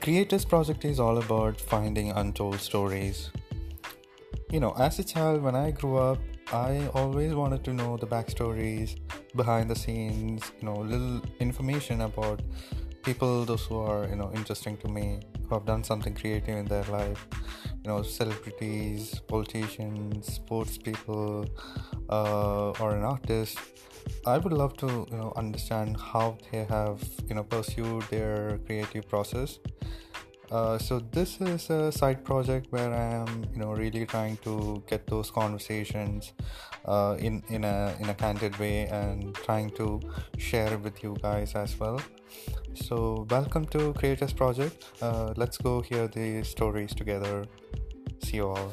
Creators Project is all about finding untold stories. You know, as a child, when I grew up, I always wanted to know the backstories, behind the scenes, you know, little information about people, those who are, you know, interesting to me, who have done something creative in their life. You know, celebrities, politicians, sports people, uh, or an artist I would love to you know understand how they have you know pursued their creative process. Uh, so this is a side project where I am you know really trying to get those conversations uh, in in a in a candid way and trying to share with you guys as well. So welcome to Creators Project. Uh, let's go hear the stories together. See you all.